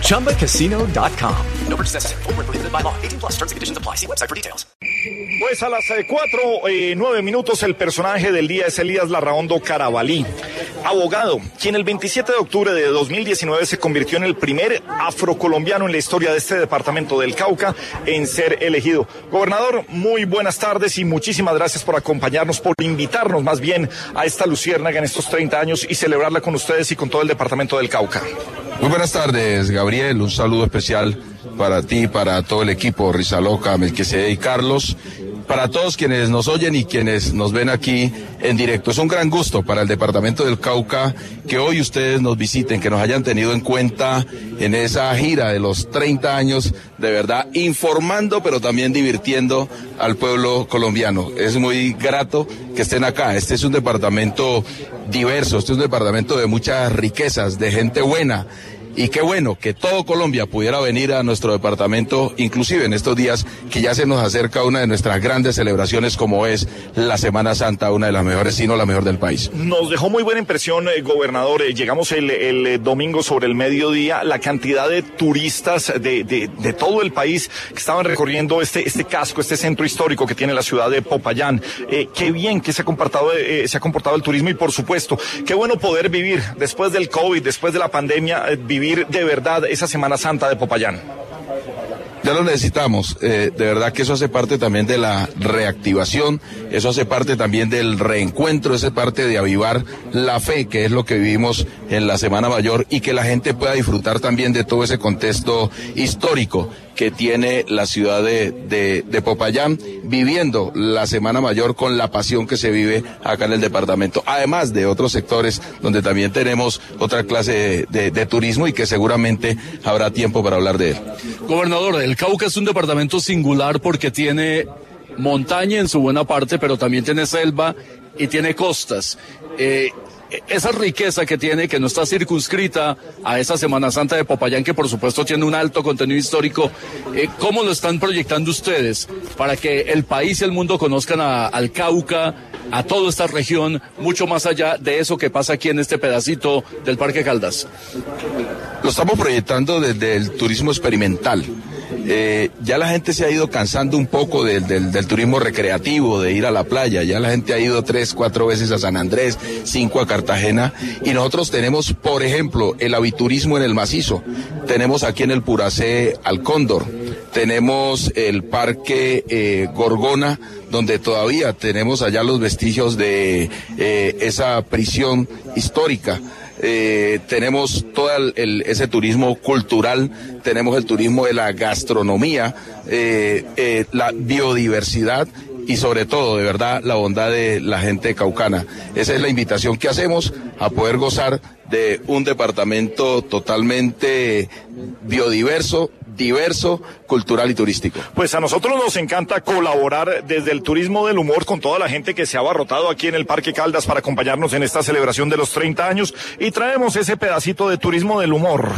ChumbaCasino.com. No purchase necessary. Full prohibited by law. 18 plus terms and conditions apply. See website for details. Pues a las 4, eh, 9 minutos, el personaje del día es Elías Larraondo Carabalí, abogado, quien el 27 de octubre de 2019 se convirtió en el primer afrocolombiano en la historia de este departamento del Cauca en ser elegido. Gobernador, muy buenas tardes y muchísimas gracias por acompañarnos, por invitarnos más bien a esta luciérnaga en estos 30 años y celebrarla con ustedes y con todo el departamento del Cauca. Muy buenas tardes, Gabriel. Un saludo especial para ti, para todo el equipo, Rizaloca, Melquisede y Carlos para todos quienes nos oyen y quienes nos ven aquí en directo. Es un gran gusto para el Departamento del Cauca que hoy ustedes nos visiten, que nos hayan tenido en cuenta en esa gira de los 30 años, de verdad, informando pero también divirtiendo al pueblo colombiano. Es muy grato que estén acá. Este es un departamento diverso, este es un departamento de muchas riquezas, de gente buena y qué bueno que todo Colombia pudiera venir a nuestro departamento, inclusive en estos días que ya se nos acerca una de nuestras grandes celebraciones como es la Semana Santa, una de las mejores, si no la mejor del país. Nos dejó muy buena impresión, eh, gobernador. Eh, llegamos el, eh, domingo sobre el mediodía, la cantidad de turistas de, todo el país que estaban recorriendo este, este casco, este centro histórico que tiene la ciudad de Popayán. Qué bien que se ha comportado, se ha comportado el turismo y por supuesto, qué bueno poder vivir después del COVID, después de la pandemia, vivir de verdad esa Semana Santa de Popayán? Ya lo necesitamos. Eh, de verdad que eso hace parte también de la reactivación, eso hace parte también del reencuentro, eso hace parte de avivar la fe, que es lo que vivimos en la Semana Mayor, y que la gente pueda disfrutar también de todo ese contexto histórico que tiene la ciudad de, de, de, Popayán, viviendo la Semana Mayor con la pasión que se vive acá en el departamento, además de otros sectores donde también tenemos otra clase de, de turismo y que seguramente habrá tiempo para hablar de él. Gobernador, el Cauca es un departamento singular porque tiene montaña en su buena parte, pero también tiene selva y tiene costas. Eh, esa riqueza que tiene, que no está circunscrita a esa Semana Santa de Popayán, que por supuesto tiene un alto contenido histórico, eh, ¿cómo lo están proyectando ustedes para que el país y el mundo conozcan a, al Cauca, a toda esta región, mucho más allá de eso que pasa aquí en este pedacito del Parque Caldas? Lo estamos proyectando desde el turismo experimental. Eh, ya la gente se ha ido cansando un poco del, del, turismo recreativo, de ir a la playa. Ya la gente ha ido tres, cuatro veces a San Andrés, cinco a Cartagena. Y nosotros tenemos, por ejemplo, el aviturismo en el macizo. Tenemos aquí en el Puracé al Cóndor. Tenemos el Parque eh, Gorgona, donde todavía tenemos allá los vestigios de eh, esa prisión histórica. Eh, tenemos todo ese turismo cultural, tenemos el turismo de la gastronomía, la biodiversidad y sobre todo, de verdad, la bondad de la gente caucana. Esa es la invitación que hacemos a poder gozar de un departamento totalmente biodiverso, diverso, cultural y turístico. Pues a nosotros nos encanta colaborar desde el turismo del humor con toda la gente que se ha abarrotado aquí en el Parque Caldas para acompañarnos en esta celebración de los 30 años y traemos ese pedacito de turismo del humor.